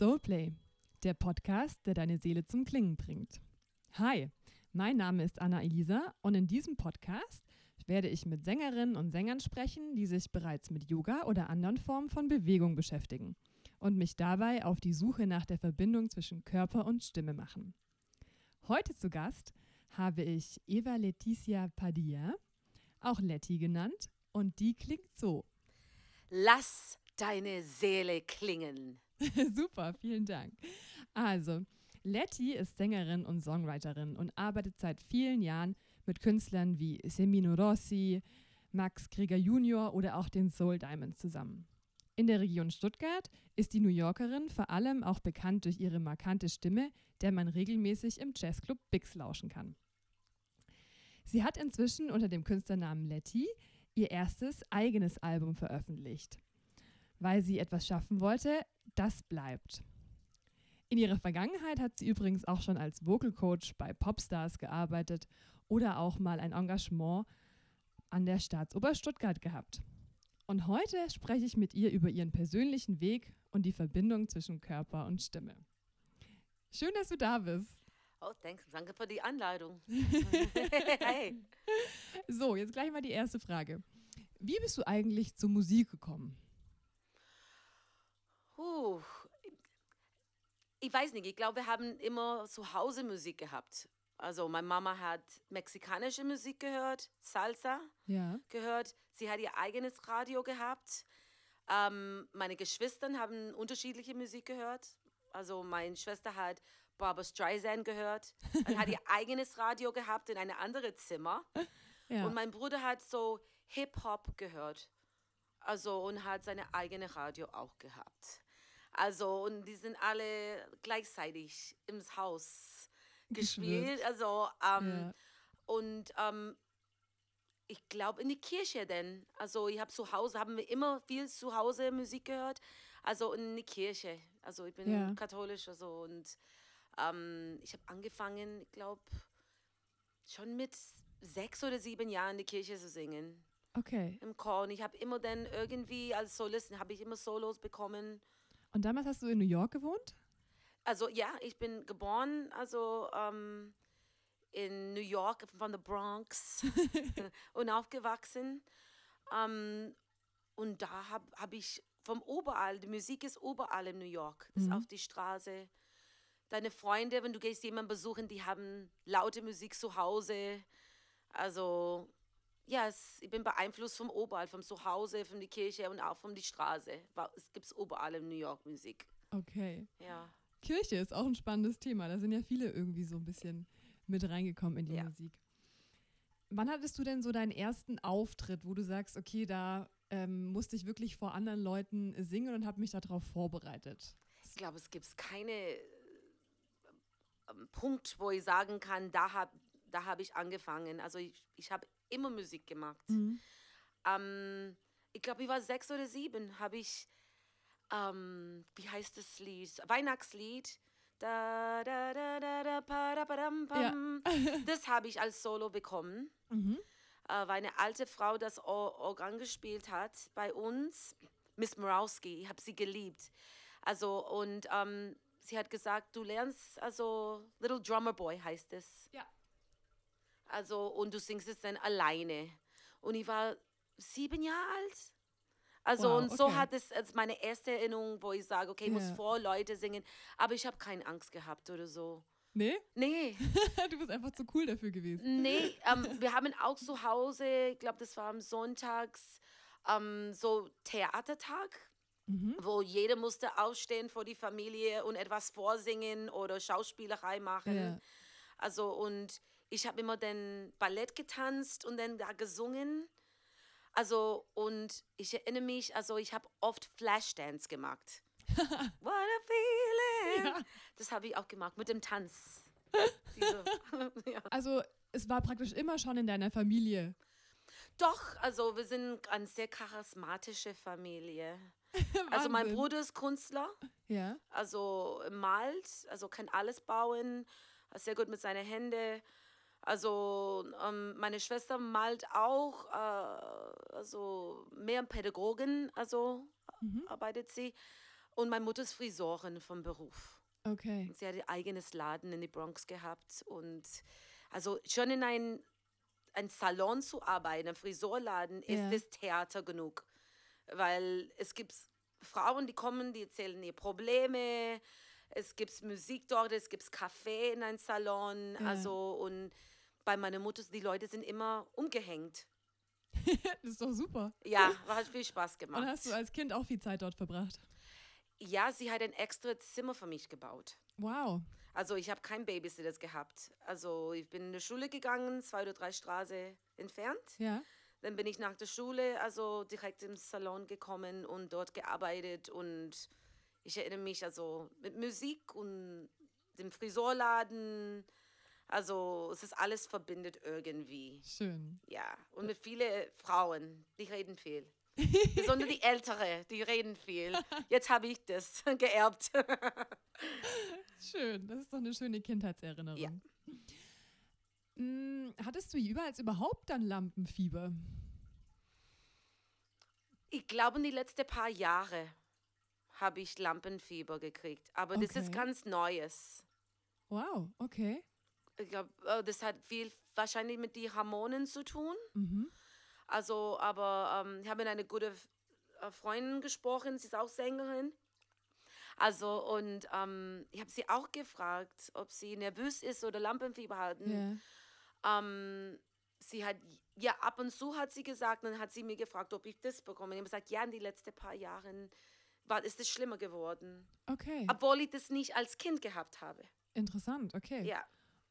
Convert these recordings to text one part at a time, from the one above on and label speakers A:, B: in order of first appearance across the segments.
A: Soulplay, der Podcast, der deine Seele zum Klingen bringt. Hi, mein Name ist Anna Elisa und in diesem Podcast werde ich mit Sängerinnen und Sängern sprechen, die sich bereits mit Yoga oder anderen Formen von Bewegung beschäftigen und mich dabei auf die Suche nach der Verbindung zwischen Körper und Stimme machen. Heute zu Gast habe ich Eva Leticia Padilla, auch Letty genannt, und die klingt so.
B: Lass deine Seele klingen.
A: Super, vielen Dank. Also, Letty ist Sängerin und Songwriterin und arbeitet seit vielen Jahren mit Künstlern wie Semino Rossi, Max Krieger Jr. oder auch den Soul Diamonds zusammen. In der Region Stuttgart ist die New Yorkerin vor allem auch bekannt durch ihre markante Stimme, der man regelmäßig im Jazzclub Bix lauschen kann. Sie hat inzwischen unter dem Künstlernamen Letty ihr erstes eigenes Album veröffentlicht, weil sie etwas schaffen wollte, das bleibt. In ihrer Vergangenheit hat sie übrigens auch schon als Vocal Coach bei Popstars gearbeitet oder auch mal ein Engagement an der Staatsober Stuttgart gehabt. Und heute spreche ich mit ihr über ihren persönlichen Weg und die Verbindung zwischen Körper und Stimme. Schön, dass du da bist.
B: Oh, thanks. danke für die Anleitung.
A: hey. So, jetzt gleich mal die erste Frage. Wie bist du eigentlich zur Musik gekommen?
B: Uh, ich weiß nicht, ich glaube, wir haben immer zu Hause Musik gehabt. Also meine Mama hat mexikanische Musik gehört, Salsa ja. gehört. Sie hat ihr eigenes Radio gehabt. Ähm, meine Geschwister haben unterschiedliche Musik gehört. Also meine Schwester hat Barbara Streisand gehört und hat ihr eigenes Radio gehabt in einem anderen Zimmer. Ja. Und mein Bruder hat so Hip-Hop gehört. Also und hat seine eigene Radio auch gehabt. Also und die sind alle gleichzeitig im Haus gespielt. Also ähm, ja. und ähm, ich glaube in die Kirche denn. Also ich habe zu Hause, haben wir immer viel zu Hause Musik gehört. Also in die Kirche. Also ich bin ja. katholisch also und ähm, ich habe angefangen, ich glaube, schon mit sechs oder sieben Jahren in die Kirche zu singen.
A: Okay.
B: Im Chor. Und ich habe immer dann irgendwie als Solist, habe ich immer Solos bekommen.
A: Und damals hast du in New York gewohnt?
B: Also ja, ich bin geboren, also ähm, in New York, von der Bronx und aufgewachsen. Ähm, und da habe hab ich vom überall, die Musik ist überall in New York, ist mhm. auf die Straße deine Freunde, wenn du gehst jemanden besuchen, die haben laute Musik zu Hause. Also ja, es, ich bin beeinflusst vom Oberall, vom Zuhause, von der Kirche und auch von der Straße. Es gibt überall in New York Musik.
A: Okay.
B: Ja.
A: Kirche ist auch ein spannendes Thema. Da sind ja viele irgendwie so ein bisschen mit reingekommen in die ja. Musik. Wann hattest du denn so deinen ersten Auftritt, wo du sagst, okay, da ähm, musste ich wirklich vor anderen Leuten singen und habe mich darauf vorbereitet?
B: Ich glaube, es gibt keine ähm, Punkt, wo ich sagen kann, da habe da hab ich angefangen. Also ich, ich habe immer Musik gemacht. Mhm. Ähm, ich glaube, ich war sechs oder sieben, habe ich, ähm, wie heißt das Lied? Weihnachtslied. Da, da, da, da, da, pa, da, pa, dam, pam. Ja. das habe ich als Solo bekommen. Mhm. Äh, weil eine alte Frau das Organ gespielt hat bei uns. Miss Morawski, ich habe sie geliebt. Also und ähm, sie hat gesagt, du lernst, also Little Drummer Boy heißt es.
A: Ja.
B: Also, und du singst es dann alleine. Und ich war sieben Jahre alt. Also, wow, und so okay. hat es als meine erste Erinnerung, wo ich sage, okay, ich yeah. muss vor Leute singen. Aber ich habe keine Angst gehabt oder so.
A: Nee?
B: Nee.
A: du bist einfach zu cool dafür gewesen.
B: Nee, ähm, wir haben auch zu Hause, ich glaube, das war am Sonntags, ähm, so Theatertag mhm. wo jeder musste aufstehen vor die Familie und etwas vorsingen oder Schauspielerei machen. Ja. Also und ich habe immer dann Ballett getanzt und dann da gesungen. Also und ich erinnere mich, also ich habe oft Flashdance gemacht. What a feeling! Ja. Das habe ich auch gemacht mit dem Tanz.
A: Ja. Also es war praktisch immer schon in deiner Familie.
B: Doch, also wir sind eine sehr charismatische Familie. also mein Bruder ist Künstler.
A: Ja.
B: Also malt, also kann alles bauen, sehr gut mit seinen Händen. Also ähm, meine Schwester malt auch, äh, also mehr Pädagogin, also mhm. arbeitet sie. Und meine Mutter ist Frisorin vom Beruf.
A: Okay.
B: Sie hat ein eigenes Laden in die Bronx gehabt und also schon in ein, ein Salon zu arbeiten, ein Frisurladen, ist
A: Ja.
B: das Theater genug. Weil es gibt Frauen, die kommen, die erzählen ihre Probleme, es gibt Musik dort, es gibt Kaffee in einem Salon,
A: Ja.
B: also und bei meiner Mutter, die Leute sind immer umgehängt.
A: das ist doch super.
B: Ja, hat viel Spaß
A: Und
B: gemacht.
A: hast du als Kind auch viel Zeit dort verbracht?
B: Ja, sie hat ein extra Zimmer für mich gebaut.
A: Wow.
B: Also ich habe kein Babysitters gehabt. Also ich bin in die Schule gegangen, zwei oder drei Straße entfernt.
A: Ja.
B: Dann bin ich nach der Schule, also direkt im Salon gekommen und dort gearbeitet. Und ich erinnere mich also mit Musik und dem Frisurladen. Also es ist alles verbindet irgendwie.
A: Schön.
B: Ja, und mit vielen Frauen, die reden viel. Besonders die Ältere, die reden viel. Jetzt habe ich das geerbt.
A: Schön. Das ist doch eine schöne Kindheitserinnerung.
B: Ja.
A: Mm, Hattest du jeweils überhaupt dann Lampenfieber?
B: Ich glaube, in die letzten paar Jahre habe ich Lampenfieber gekriegt. Aber das ist
A: Okay.
B: ganz Neues.
A: Wow, okay.
B: Ich glaube, das hat viel wahrscheinlich mit den Hormonen zu tun.
A: Mhm.
B: Also, aber ähm, ich habe mit einer guten äh, Freundin gesprochen, sie ist auch Sängerin. Also, und ähm, ich habe sie auch gefragt, ob sie nervös ist oder Lampenfieber hatten.
A: Ja.
B: Ähm, sie hat, ja, ab und zu hat sie gesagt, dann hat sie mir gefragt, ob ich das bekomme. Ich habe gesagt, ja, in den letzten paar Jahren war, ist es schlimmer geworden.
A: Okay.
B: Obwohl ich das nicht als Kind gehabt habe.
A: Interessant, okay.
B: Ja.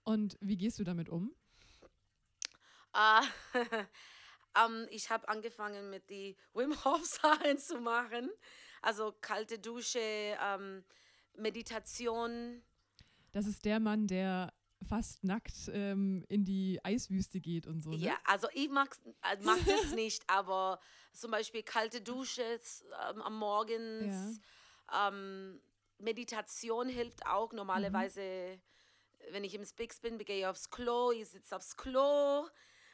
A: Und wie gehst du damit um?
B: Äh, ähm, ich habe angefangen mit die Wim Hof Sachen zu machen. Also kalte Dusche, ähm, Meditation.
A: Das ist der Mann, der fast nackt ähm, in die Eiswüste geht und so, ne?
B: Ja, also ich mag äh, mag das nicht, aber zum Beispiel kalte Dusche ähm, am Morgens. Ähm, Meditation hilft auch. Normalerweise, wenn ich im Spix bin, gehe ich aufs Klo, ich sitze aufs Klo.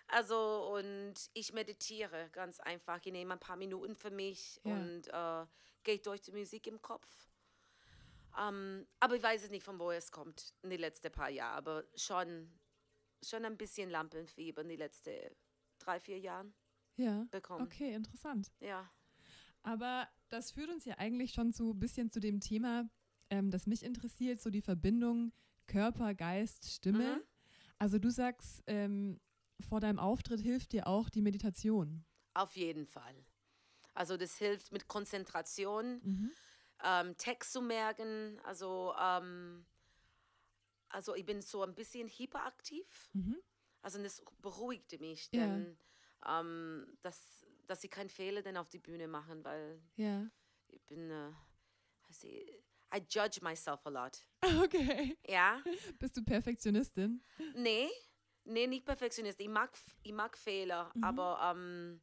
B: Also, und ich meditiere ganz einfach. Ich nehme ein paar Minuten für mich
A: Ja.
B: und äh, gehe durch die Musik im Kopf. Ähm, aber ich weiß es nicht, von wo es kommt in den letzten paar Jahren. Aber schon, schon ein bisschen Lampenfieber in den letzten drei, vier Jahren
A: Ja.
B: bekommen.
A: Okay, interessant.
B: Ja.
A: Aber das führt uns ja eigentlich schon so ein bisschen zu dem Thema, ähm, das mich interessiert, so die Verbindung Körper, Geist, Stimme.
B: Mhm.
A: Also du sagst, ähm, vor deinem Auftritt hilft dir auch die Meditation.
B: Auf jeden Fall. Also das hilft mit Konzentration,
A: Mhm.
B: ähm, Text zu merken. Also, ähm, also ich bin so ein bisschen hyperaktiv.
A: Mhm.
B: Also das beruhigte mich,
A: Ja.
B: denn ähm, dass, dass ich keinen Fehler dann auf die Bühne machen, weil
A: Ja.
B: ich bin, äh, also, I judge myself a lot.
A: Okay.
B: Ja,
A: Bist du Perfektionistin?
B: nee, nee, nicht Perfektionist. Ich mag, ich mag Fehler,
A: Mhm.
B: aber ähm,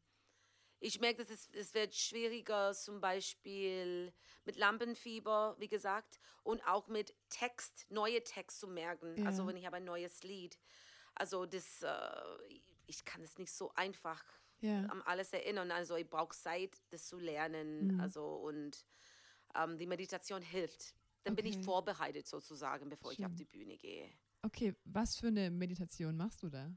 B: ich merke, dass es, es wird schwieriger, zum Beispiel mit Lampenfieber, wie gesagt, und auch mit Text, neue Text zu merken. Also
A: Ja.
B: wenn ich habe ein neues Lied. Also das, äh, ich kann es nicht so einfach
A: Ja.
B: an alles erinnern. Also ich brauche Zeit, das zu lernen.
A: Mhm.
B: Also und ähm, die Meditation hilft. Dann bin ich
A: Okay.
B: vorbereitet sozusagen, bevor ich auf
A: Schön.
B: die Bühne gehe.
A: Okay, was für eine Meditation machst du da?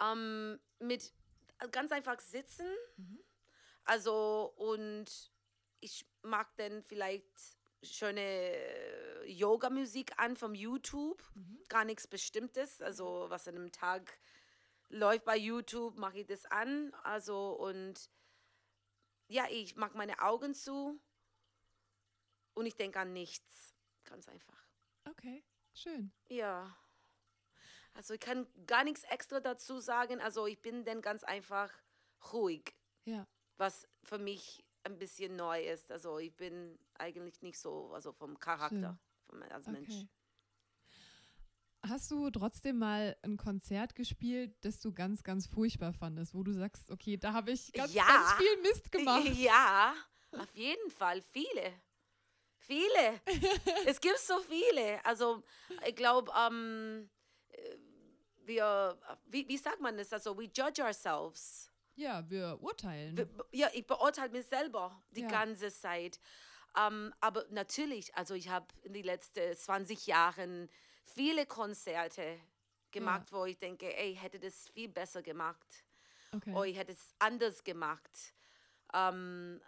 B: Ähm, mit äh, ganz einfach sitzen.
A: Mhm.
B: Also und ich mag dann vielleicht schöne äh, Yoga-Musik an vom YouTube.
A: Mhm.
B: Gar nichts Bestimmtes. Also was an einem Tag läuft bei YouTube, mache ich das an. Also und ja, ich mache meine Augen zu und ich denke an nichts. Ganz einfach.
A: Okay, schön.
B: Ja. Also ich kann gar nichts extra dazu sagen. Also ich bin dann ganz einfach ruhig,
A: Ja.
B: was für mich ein bisschen neu ist. Also ich bin eigentlich nicht so, also vom Charakter vom, als Mensch.
A: Okay. Hast du trotzdem mal ein Konzert gespielt, das du ganz, ganz furchtbar fandest, wo du sagst, okay, da habe ich ganz,
B: Ja.
A: ganz viel Mist gemacht?
B: Ja, auf jeden Fall. Viele. Viele. es gibt so viele. Also ich glaube, ähm, äh, wir, wie, wie sagt man das? Also we judge ourselves.
A: Ja, wir urteilen.
B: Be- Ja, ich beurteile mich selber die
A: Ja.
B: ganze Zeit. Ähm, aber natürlich, also ich habe in den letzten 20 Jahren viele Konzerte gemacht, ja. wo ich denke, ey, hätte das viel besser gemacht. Okay. Oder ich hätte es anders gemacht. Ähm,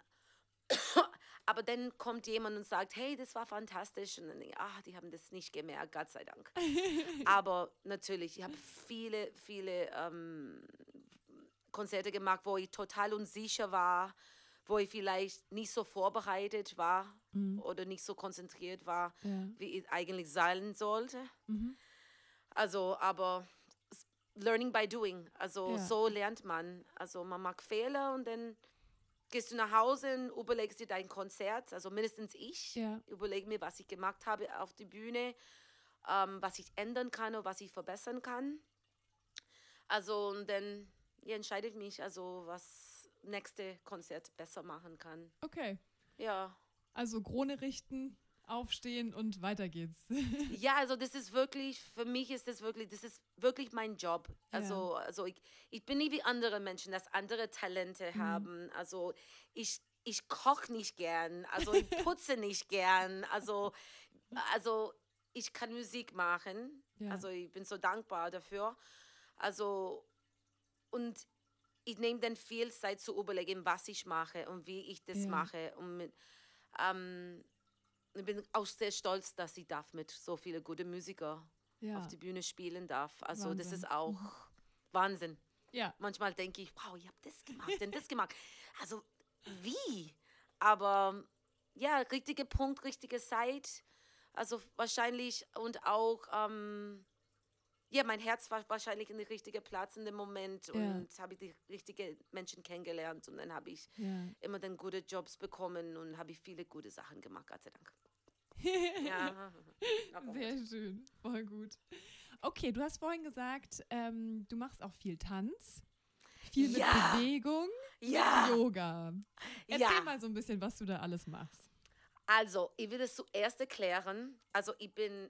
B: aber dann kommt jemand und sagt, hey, das war fantastisch. Und dann denke ich, ach, die haben das nicht gemerkt, Gott sei Dank. aber natürlich, ich habe viele, viele ähm, Konzerte gemacht, wo ich total unsicher war, wo ich vielleicht nicht so vorbereitet war mhm. oder nicht so konzentriert war, ja. wie ich eigentlich sein sollte. Mhm. Also, aber learning by doing. Also ja. so lernt man. Also man macht Fehler und dann gehst du nach Hause und überlegst dir dein Konzert. Also mindestens ich ja. überlege mir, was ich gemacht habe auf der Bühne, ähm, was ich ändern kann oder was ich verbessern kann. Also und dann ja, entscheide ich mich, also was nächste Konzert besser machen kann.
A: Okay.
B: Ja.
A: Also Krone richten, aufstehen und weiter geht's.
B: ja, also das ist wirklich, für mich ist das wirklich, das ist wirklich mein Job. Also, ja. also ich, ich bin nicht wie andere Menschen, dass andere Talente mhm. haben. Also ich, ich koche nicht gern, also ich putze nicht gern. Also, also ich kann Musik machen. Ja. Also ich bin so dankbar dafür. Also und ich nehme dann viel Zeit zu überlegen, was ich mache und wie ich das ja. mache. Und mit, ähm, ich bin auch sehr stolz, dass ich darf mit so vielen guten Musikern ja. auf die Bühne spielen darf. Also Wahnsinn. das ist auch. Wahnsinn.
A: Ja.
B: Manchmal denke ich, wow, ich habe das gemacht und das gemacht. Also wie? Aber ja, richtiger Punkt, richtige Zeit. Also wahrscheinlich und auch ähm, ja, mein Herz war wahrscheinlich in der richtigen Platz in dem Moment ja. und habe ich die richtigen Menschen kennengelernt und dann habe ich ja. immer dann gute Jobs bekommen und habe ich viele gute Sachen gemacht, Gott sei Dank.
A: ja. Sehr schön, voll gut. Okay, du hast vorhin gesagt, ähm, du machst auch viel Tanz, viel mit ja. Bewegung,
B: ja.
A: Yoga. Erzähl mal so ein bisschen, was du da alles machst.
B: Also, ich will es zuerst erklären. Also, ich bin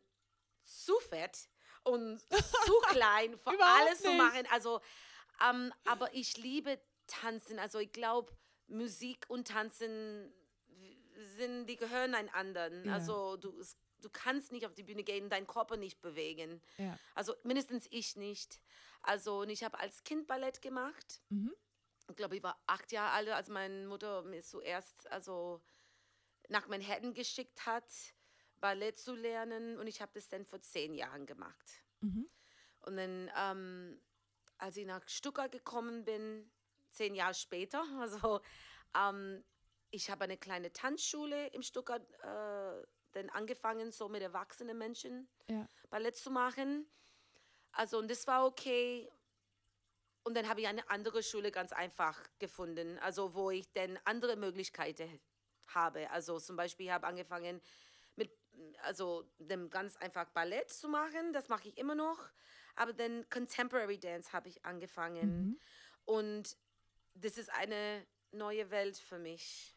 B: zu fett und zu klein für alles zu machen. Also, ähm, aber ich liebe Tanzen. Also ich glaube, Musik und Tanzen sind, die gehören einander. Ja. Also du, du kannst nicht auf die Bühne gehen, deinen Körper nicht bewegen. Ja. Also mindestens ich nicht. Also und ich habe als Kind Ballett gemacht. Mhm. Ich glaube, ich war acht Jahre alt, als meine Mutter mir zuerst also nach Manhattan geschickt hat. Ballett zu lernen und ich habe das dann vor zehn Jahren gemacht. Mhm. Und dann, ähm, als ich nach Stuttgart gekommen bin, zehn Jahre später, also ähm, ich habe eine kleine Tanzschule in Stuttgart äh, dann angefangen, so mit erwachsenen Menschen ja. Ballett zu machen. Also und das war okay. Und dann habe ich eine andere Schule ganz einfach gefunden, also wo ich dann andere Möglichkeiten habe. Also zum Beispiel habe ich angefangen also dem ganz einfach Ballett zu machen, das mache ich immer noch, aber dann Contemporary Dance habe ich angefangen mhm. und das ist eine neue Welt für mich.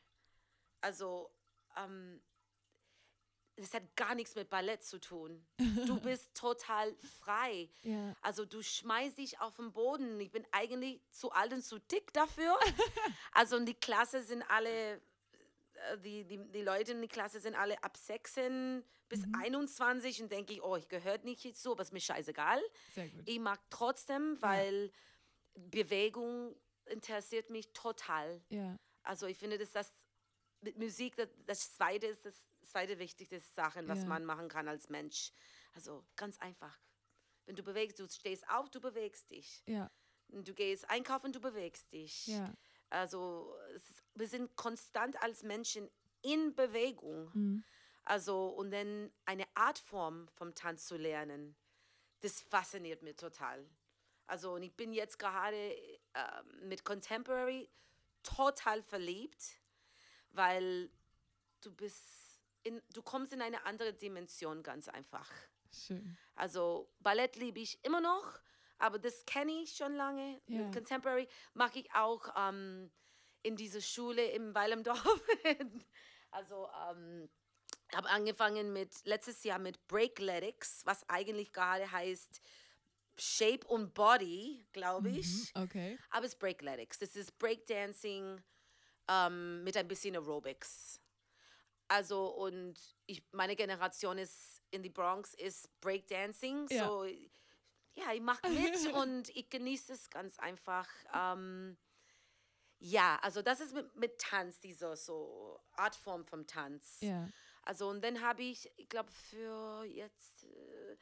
B: Also ähm, das hat gar nichts mit Ballett zu tun. Du bist total frei. Ja. Also du schmeißt dich auf den Boden. Ich bin eigentlich zu alt und zu dick dafür. also und die Klasse sind alle die, die, die Leute in der Klasse sind alle ab 16 bis mhm. 21 und denke ich, oh, ich gehöre nicht hierzu, aber ist mir scheißegal. Ich mag trotzdem, weil ja. Bewegung interessiert mich total. Ja. Also ich finde, dass das mit Musik das, das zweite ist das zweite wichtigste Sache, was ja. man machen kann als Mensch. Also ganz einfach. Wenn du bewegst, du stehst auf, du bewegst dich. Ja. Du gehst einkaufen, du bewegst dich. Ja. Also ist, wir sind konstant als Menschen in Bewegung. Mhm. Also und dann eine Art Form vom Tanz zu lernen, das fasziniert mich total. Also und ich bin jetzt gerade äh, mit Contemporary total verliebt, weil du bist in, du kommst in eine andere Dimension ganz einfach.
A: Schön.
B: Also Ballett liebe ich immer noch, aber das kenne ich schon lange. Ja. Contemporary mache ich auch ähm, in dieser Schule im Weilendorf. also ähm, habe angefangen mit letztes Jahr mit Breakletics, was eigentlich gerade heißt Shape und Body, glaube ich.
A: Mhm, okay.
B: Aber es ist Breakletics. Das ist Breakdancing ähm, mit ein bisschen Aerobics. Also und ich, meine Generation ist in die Bronx ist Breakdancing. Ja. So ja, ich mache mit und ich genieße es ganz einfach. Ähm, ja, also das ist mit, mit Tanz, diese so Artform vom Tanz. Ja. Also und dann habe ich, ich glaube, für jetzt äh,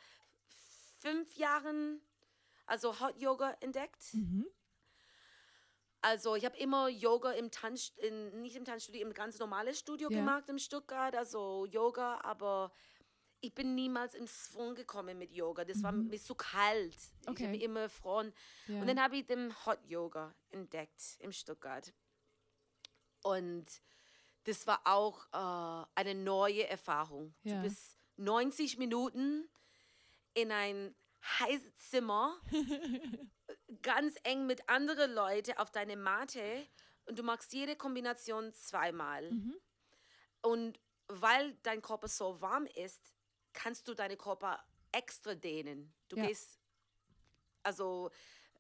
B: fünf Jahren also Hot Yoga entdeckt. Mhm. Also ich habe immer Yoga im Tanz, in, nicht im Tanzstudio, im ganz normalen Studio ja. gemacht in Stuttgart, also Yoga, aber ich bin niemals in Schwung gekommen mit Yoga. Das mhm. war mir zu kalt. Okay. Ich habe immer erfroren. Ja. Und dann habe ich den Hot Yoga entdeckt in Stuttgart. Und das war auch äh, eine neue Erfahrung. Ja. Du bist 90 Minuten in ein heißes Zimmer, ganz eng mit anderen Leuten auf deine Matte und du machst jede Kombination zweimal. Mhm. Und weil dein Körper so warm ist, kannst du deinen Körper extra dehnen. Du ja. gehst, also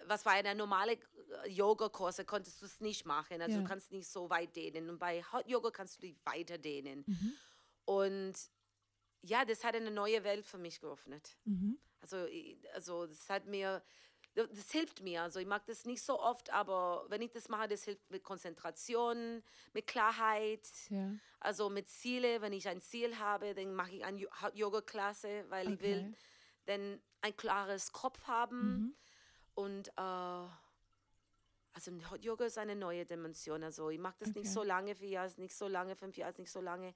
B: was war eine normale Yoga-Kurse, konntest du es nicht machen. Also ja. du kannst nicht so weit dehnen. Und bei Hot Yoga kannst du dich weiter dehnen. Mhm. Und ja, das hat eine neue Welt für mich geöffnet. Mhm. Also, also das hat mir, das hilft mir. Also ich mag das nicht so oft, aber wenn ich das mache, das hilft mit Konzentration, mit Klarheit, ja. also mit Ziele. Wenn ich ein Ziel habe, dann mache ich eine Yoga-Klasse, weil okay. ich will dann ein klares Kopf haben. Mhm. Und äh, also Yoga ist eine neue Dimension. Also ich mache das okay. nicht so lange, vier Jahre, nicht so lange, fünf Jahre, nicht so lange.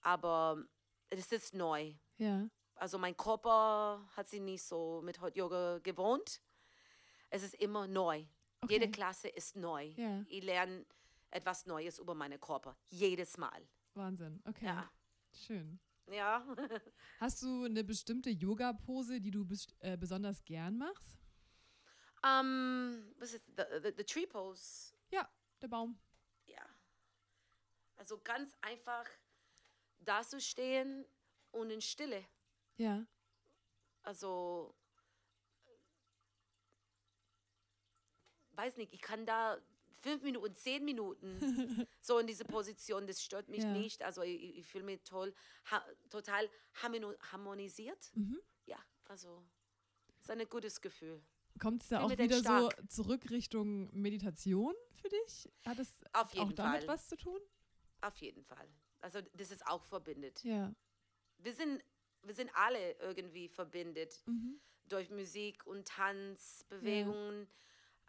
B: Aber es ist neu. Ja. Also mein Körper hat sich nicht so mit Hot Yoga gewohnt. Es ist immer neu. Okay. Jede Klasse ist neu. Ja. Ich lerne etwas Neues über meinen Körper. Jedes Mal.
A: Wahnsinn. Okay.
B: Ja.
A: Schön.
B: Ja.
A: Hast du eine bestimmte Yoga-Pose, die du bes äh, besonders gern machst?
B: Um, ähm, was ist the, the, the Tree Pose?
A: Ja, der Baum.
B: Ja. Also ganz einfach da zu stehen und in Stille.
A: Ja.
B: Also, weiß nicht, ich kann da fünf Minuten, zehn Minuten so in diese Position, das stört mich ja. nicht. Also ich, ich fühle mich toll, ha, total harmonisiert. Mhm. Ja, also ist ein gutes Gefühl.
A: Kommt es da auch wieder so zurück Richtung Meditation für dich? Hat es auch damit Fall. was zu tun?
B: Auf jeden Fall. Also das ist auch verbindet.
A: Ja.
B: Wir sind, wir sind alle irgendwie verbindet mhm. durch Musik und Tanz, Bewegungen. Ja.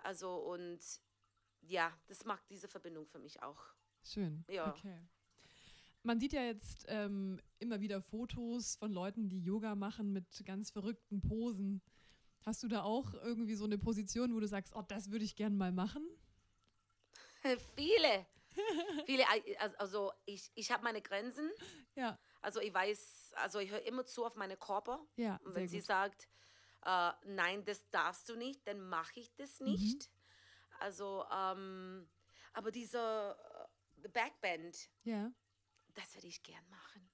B: Also und ja, das macht diese Verbindung für mich auch.
A: Schön.
B: Ja.
A: Okay. Man sieht ja jetzt ähm, immer wieder Fotos von Leuten, die Yoga machen mit ganz verrückten Posen. Hast du da auch irgendwie so eine Position, wo du sagst, oh, das würde ich gern mal machen?
B: Viele. Viele, also ich, ich habe meine Grenzen.
A: Ja.
B: Also ich weiß, also ich höre immer zu auf meine Körper.
A: Ja,
B: Und wenn sie sagt, äh, nein, das darfst du nicht, dann mache ich das nicht. Mhm. Also, ähm, aber dieser äh, Backband,
A: ja.
B: das würde ich gern machen.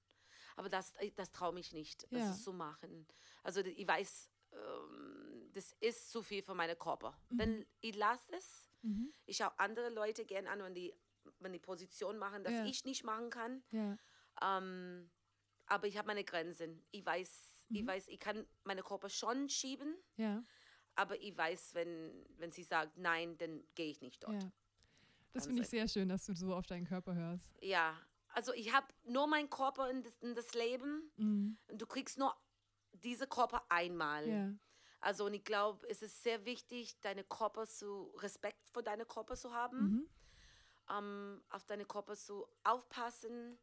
B: Aber das, das traue mich nicht, ja. das zu machen. Also ich weiß, ähm, das ist zu viel für meinen Körper. Mhm. Dann ich lasse es. Mhm. Ich schaue andere Leute gern an, wenn die wenn die Position machen, dass ja. ich nicht machen kann.
A: Ja.
B: Ähm, aber ich habe meine Grenzen. Ich weiß, mhm. ich weiß, ich kann meine Körper schon schieben.
A: Ja.
B: Aber ich weiß, wenn, wenn sie sagt, nein, dann gehe ich nicht dort. Ja.
A: Das finde ich sehr schön, dass du so auf deinen Körper hörst.
B: Ja, also ich habe nur meinen Körper in das, in das Leben mhm. und du kriegst nur diese Körper einmal.
A: Ja.
B: Also und ich glaube, es ist sehr wichtig, deine Körper zu Respekt vor deinem Körper zu haben. Mhm ähm, auf deine Körper zu aufpassen,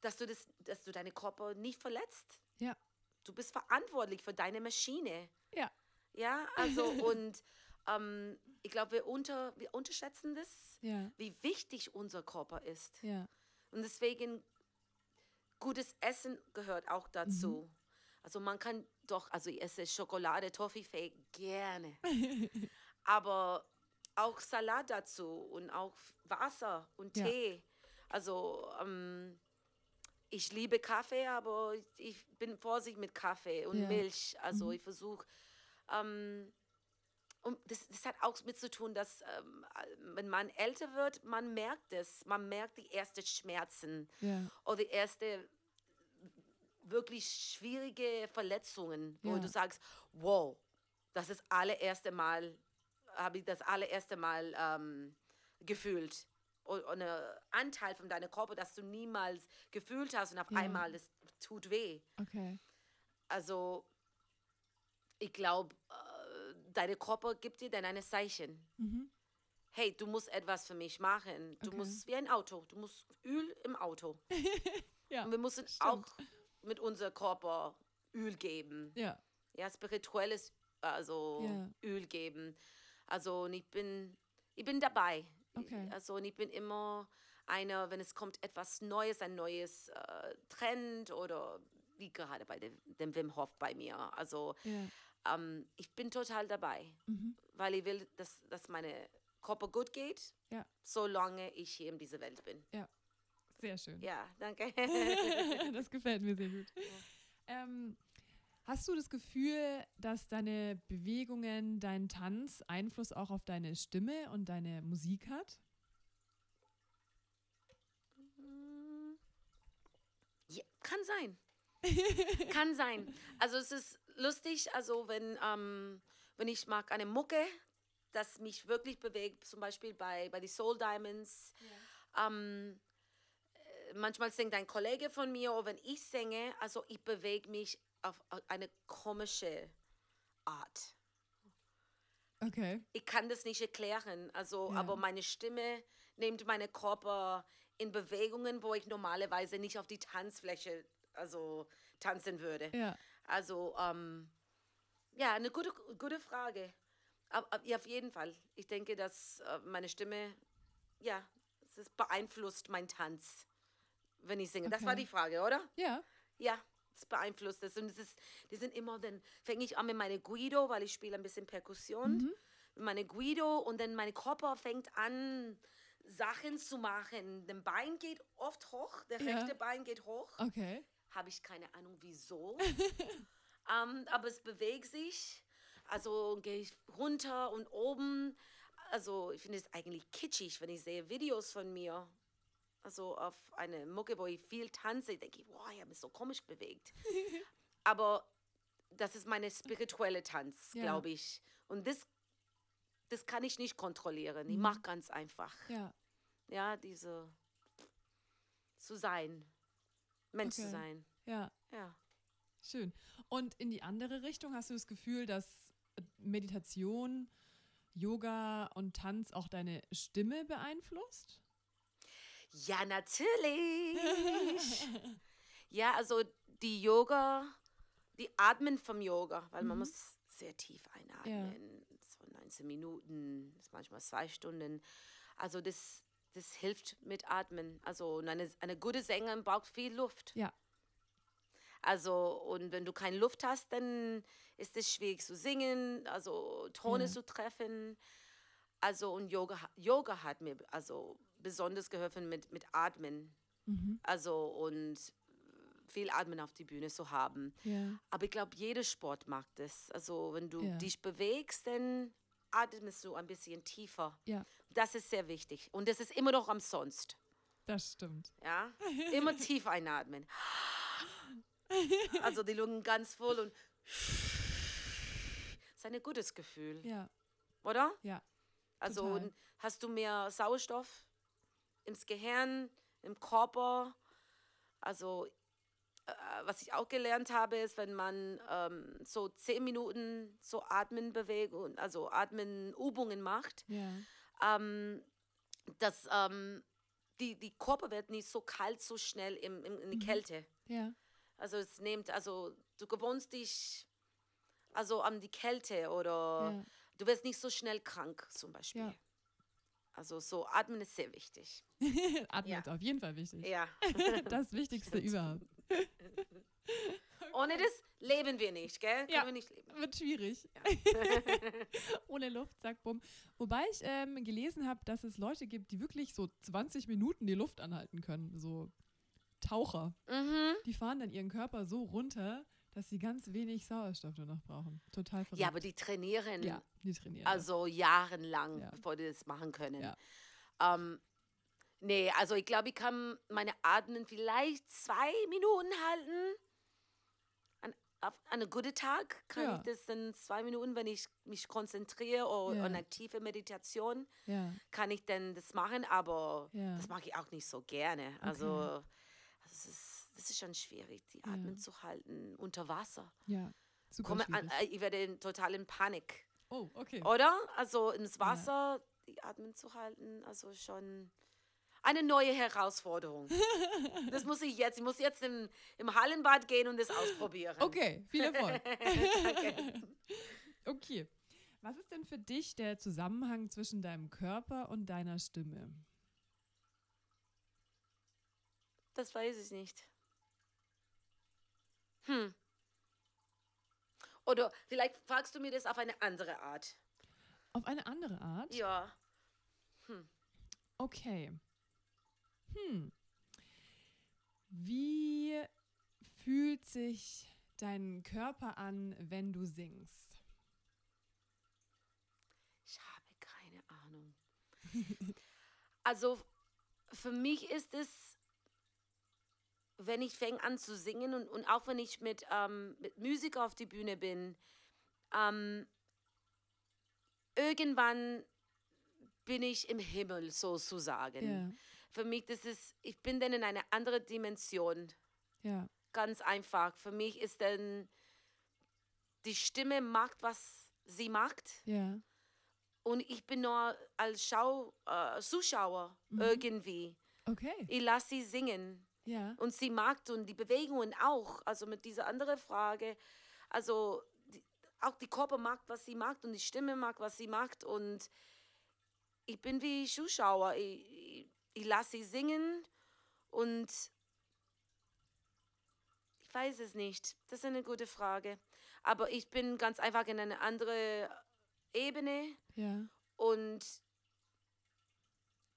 B: dass du, das, dass du deine Körper nicht verletzt.
A: Ja.
B: Du bist verantwortlich für deine Maschine.
A: Ja.
B: Ja, also und ähm, ich glaube, wir, unter, wir unterschätzen das,
A: ja.
B: wie wichtig unser Körper ist.
A: Ja.
B: Und deswegen, gutes Essen gehört auch dazu. Mhm. Also man kann doch, also ich esse Schokolade, Toffifee gerne. Aber auch Salat dazu und auch Wasser und ja. Tee. Also ähm, ich liebe Kaffee, aber ich bin vorsichtig mit Kaffee und ja. Milch. Also mhm. ich versuche, ähm, und das, das, hat auch mit zu tun, dass ähm, wenn man älter wird, man merkt es. Man merkt die ersten Schmerzen
A: ja.
B: oder die ersten wirklich schwierige Verletzungen, wo ja. du sagst, wow, das ist das allererste Mal, habe ich das allererste Mal ähm, gefühlt. Und ein Anteil von deinem Körper, das du niemals gefühlt hast und auf ja. einmal, das tut weh.
A: Okay.
B: Also, ich glaube, äh, deine Körper gibt dir dann ein Zeichen. Mhm. Hey, du musst etwas für mich machen. Du okay. musst wie ein Auto. Du musst Öl im Auto.
A: ja,
B: und wir müssen stimmt. auch mit unserem Körper Öl geben.
A: Ja.
B: Ja, spirituelles also ja. Öl geben. Also und ich bin, ich bin dabei.
A: Okay.
B: Also und ich bin immer einer, wenn es kommt etwas Neues, ein neues äh, Trend oder wie gerade bei dem, dem Wim Hof bei mir. Also
A: ja.
B: ähm, ich bin total dabei,
A: mhm.
B: weil ich will, dass, dass meine Körper gut geht,
A: ja.
B: solange ich hier in dieser Welt bin.
A: Ja, sehr schön.
B: Ja, danke.
A: das gefällt mir sehr gut. Ja. Ähm, hast du das Gefühl, dass deine Bewegungen, dein Tanz Einfluss auch auf deine Stimme und deine Musik hat?
B: Ja, kann sein. kann sein. Also es ist lustig, also wenn, ähm, wenn ich mag eine Mucke, das mich wirklich bewegt, zum Beispiel bei, bei die Soul Diamonds, ja. ähm, manchmal singt ein Kollege von mir, oder wenn ich singe, also ich bewege mich auf eine komische Art.
A: Okay.
B: Ich kann das nicht erklären, also, ja. aber meine Stimme nimmt meinen Körper in Bewegungen, wo ich normalerweise nicht auf die Tanzfläche also tanzen würde.
A: Ja.
B: Also, ähm, ja, eine gute, gute Frage. Aber, aber, ja, auf jeden Fall. Ich denke, dass äh, meine Stimme, ja, es beeinflusst mein Tanz wenn ich singe. Okay. Das war die Frage, oder?
A: Ja.
B: Ja, das beeinflusst es. Und es ist, die sind immer, dann fange ich an mit meiner Guido, weil ich spiele ein bisschen Perkussion. Mhm. Meine Guido und dann mein Körper fängt an, Sachen zu machen. Das Bein geht oft hoch, der ja. rechte Bein geht hoch.
A: Okay.
B: Habe ich keine Ahnung wieso. ähm, aber es bewegt sich. Also gehe ich runter und oben. Also ich finde es eigentlich kitschig, wenn ich sehe Videos von mir also auf eine Mucke, wo ich viel tanze, denke ich, wow, ich habe mich so komisch bewegt. Aber das ist meine spirituelle Tanz, ja. glaube ich. Und das, das kann ich nicht kontrollieren. Mhm. Ich mache ganz einfach.
A: Ja.
B: Ja, diese zu sein, Mensch okay. zu sein.
A: Ja.
B: Ja.
A: Schön. Und in die andere Richtung hast du das Gefühl, dass Meditation, Yoga und Tanz auch deine Stimme beeinflusst?
B: Ja, natürlich. ja, also die Yoga, die Atmen vom Yoga, weil mhm. man muss sehr tief einatmen. Ja. So 19 Minuten, manchmal zwei Stunden. Also das, das hilft mit Atmen. Also eine, eine gute Sängerin braucht viel Luft.
A: Ja.
B: Also, und wenn du keine Luft hast, dann ist es schwierig zu singen, also Tone ja. zu treffen. Also, und Yoga, Yoga hat mir also besonders geholfen mit, mit Atmen. Mhm. Also, und viel Atmen auf die Bühne zu haben.
A: Ja.
B: Aber ich glaube, jeder Sport mag das. Also, wenn du ja. dich bewegst, dann atmest du ein bisschen tiefer.
A: Ja.
B: Das ist sehr wichtig. Und das ist immer noch umsonst.
A: Das stimmt.
B: Ja, immer tief einatmen. Also die Lungen ganz voll und das ist ein gutes Gefühl.
A: Ja.
B: Oder?
A: Ja.
B: Also hast du mehr Sauerstoff ins Gehirn, im Körper. Also äh, was ich auch gelernt habe, ist, wenn man ähm, so zehn Minuten so Atmenbewegungen, also Atmenübungen macht,
A: ja.
B: ähm, dass ähm, die, die Körper wird nicht so kalt so schnell im, im, in die mhm. Kälte.
A: Ja.
B: Also es nimmt, also du gewohnst dich also an die Kälte oder ja. du wirst nicht so schnell krank zum Beispiel. Ja. Also so atmen ist sehr wichtig.
A: atmen ja. ist auf jeden Fall wichtig.
B: Ja.
A: das Wichtigste überhaupt.
B: Ohne das leben wir nicht, gell? Können
A: ja,
B: wir nicht leben.
A: Wird schwierig. Ja. Ohne Luft, zack, bumm. Wobei ich ähm, gelesen habe, dass es Leute gibt, die wirklich so 20 Minuten die Luft anhalten können. So Taucher.
B: Mhm.
A: Die fahren dann ihren Körper so runter, dass sie ganz wenig Sauerstoff nur noch brauchen. Total verrückt.
B: Ja, aber die trainieren.
A: Ja, die trainieren.
B: Also jahrelang, ja. bevor die das machen können. Ja. Ähm, nee, also ich glaube, ich kann meine Atmen vielleicht zwei Minuten halten. An, auf einen guten Tag kann ja. ich das in zwei Minuten, wenn ich mich konzentriere oder eine tiefe Meditation, kann ich dann das machen, aber das mag ich auch nicht so gerne. Also, okay. also es ist das ist schon schwierig, die Atmen ja. zu halten unter Wasser.
A: Ja,
B: super Komme an, äh, Ich werde total in Panik.
A: Oh, okay.
B: Oder? Also ins Wasser, ja. die Atmen zu halten, also schon eine neue Herausforderung. das muss ich jetzt. Ich muss jetzt im, im Hallenbad gehen und das ausprobieren.
A: Okay, viel Erfolg. okay. Was ist denn für dich der Zusammenhang zwischen deinem Körper und deiner Stimme?
B: Das weiß ich nicht. Hm. Oder vielleicht fragst du mir das auf eine andere Art.
A: Auf eine andere Art?
B: Ja. Hm.
A: Okay. Hm. Wie fühlt sich dein Körper an, wenn du singst?
B: Ich habe keine Ahnung. also für mich ist es wenn ich fange an zu singen und, und auch wenn ich mit, ähm, mit Musik auf die Bühne bin, ähm, irgendwann bin ich im Himmel sozusagen. Yeah. Für mich, das ist, ich bin dann in eine andere Dimension.
A: Yeah.
B: Ganz einfach. Für mich ist dann die Stimme macht, was sie macht.
A: Yeah.
B: Und ich bin nur als Schau, äh, Zuschauer mhm. irgendwie.
A: Okay.
B: Ich lasse sie singen.
A: Ja.
B: Und sie mag und die Bewegungen auch. Also mit dieser anderen Frage, also die, auch die Körper mag, was sie mag und die Stimme mag, was sie mag. Und ich bin wie Zuschauer. Ich, ich, ich lasse sie singen und ich weiß es nicht. Das ist eine gute Frage. Aber ich bin ganz einfach in eine andere Ebene.
A: Ja.
B: Und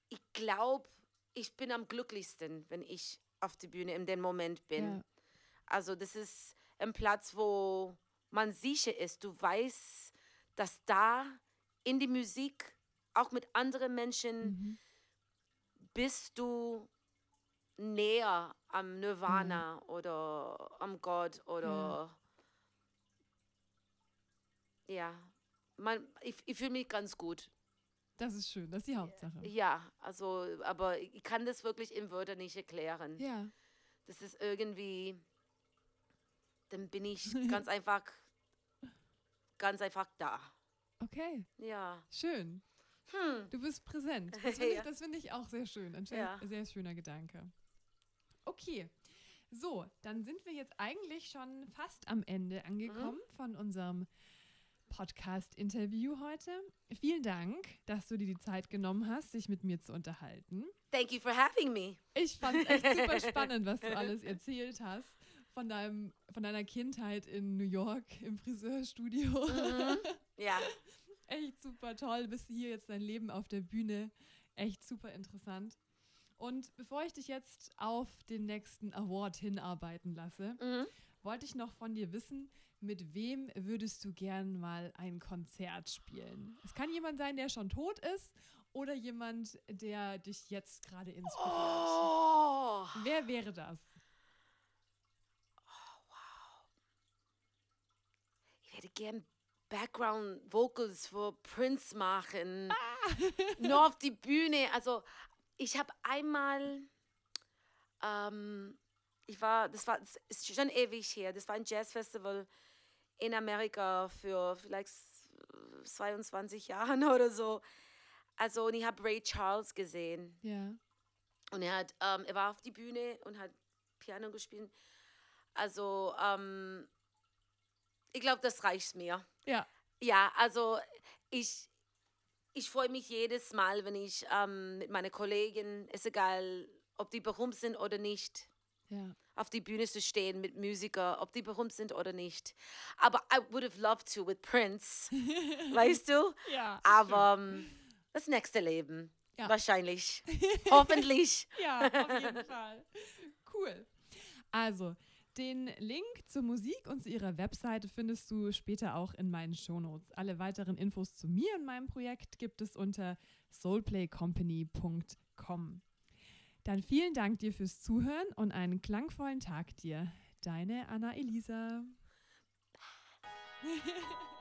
B: ich glaube, ich bin am glücklichsten, wenn ich auf die Bühne in dem Moment bin. Ja. Also das ist ein Platz, wo man sicher ist. Du weißt, dass da in die Musik, auch mit anderen Menschen, mhm. bist du näher am Nirvana mhm. oder am Gott oder ja, ja. Man, ich, ich fühle mich ganz gut.
A: Das ist schön, das ist die Hauptsache.
B: Ja, also, aber ich kann das wirklich in Wörtern nicht erklären.
A: Ja.
B: Das ist irgendwie, dann bin ich ganz einfach, ganz einfach da.
A: Okay.
B: Ja.
A: Schön.
B: Hm.
A: Du bist präsent. Das finde ich, find ich, auch sehr schön. Ein ja. sehr schöner Gedanke. Okay. So, dann sind wir jetzt eigentlich schon fast am Ende angekommen mhm. von unserem Podcast-Interview heute. Vielen Dank, dass du dir die Zeit genommen hast, sich mit mir zu unterhalten.
B: Thank you for having me.
A: Ich fand es echt super spannend, was du alles erzählt hast. Von, deinem, von deiner Kindheit in New York im Friseurstudio.
B: Mhm. Ja.
A: echt super toll. Bist du hier jetzt dein Leben auf der Bühne. Echt super interessant. Und bevor ich dich jetzt auf den nächsten Award hinarbeiten lasse,
B: mhm.
A: Wollte ich noch von dir wissen, mit wem würdest du gern mal ein Konzert spielen? Es kann jemand sein, der schon tot ist oder jemand, der dich jetzt gerade inspiriert.
B: Oh.
A: Wer wäre das?
B: Oh, wow. Ich hätte gern Background Vocals für Prince machen. Ah. Nur auf die Bühne. Also ich habe einmal ähm, ich war, das war, das ist schon ewig her, das war ein Jazzfestival in Amerika für vielleicht 22 Jahren oder so. Also, und ich habe Ray Charles gesehen.
A: Ja.
B: Und er hat, ähm, er war auf die Bühne und hat Piano gespielt. Also, ähm, ich glaube, das reicht mir.
A: Ja.
B: Ja, also ich, ich freue mich jedes Mal, wenn ich ähm, mit meinen Kollegen, ist egal, ob die berühmt sind oder nicht,
A: ja.
B: auf die Bühne zu stehen mit Musikern, ob die berühmt sind oder nicht. Aber I would have loved to with Prince, weißt du?
A: Ja.
B: Aber um, ähm, das nächste Leben, ja. wahrscheinlich, hoffentlich.
A: Ja, auf jeden Fall. Cool. Also, Den Link zur Musik und zu ihrer Webseite findest du später auch in meinen Shownotes. Alle weiteren Infos zu mir und meinem Projekt gibt es unter soulplaycompany.com. Dann vielen Dank dir fürs Zuhören und einen klangvollen Tag dir. Deine Anna Elisa.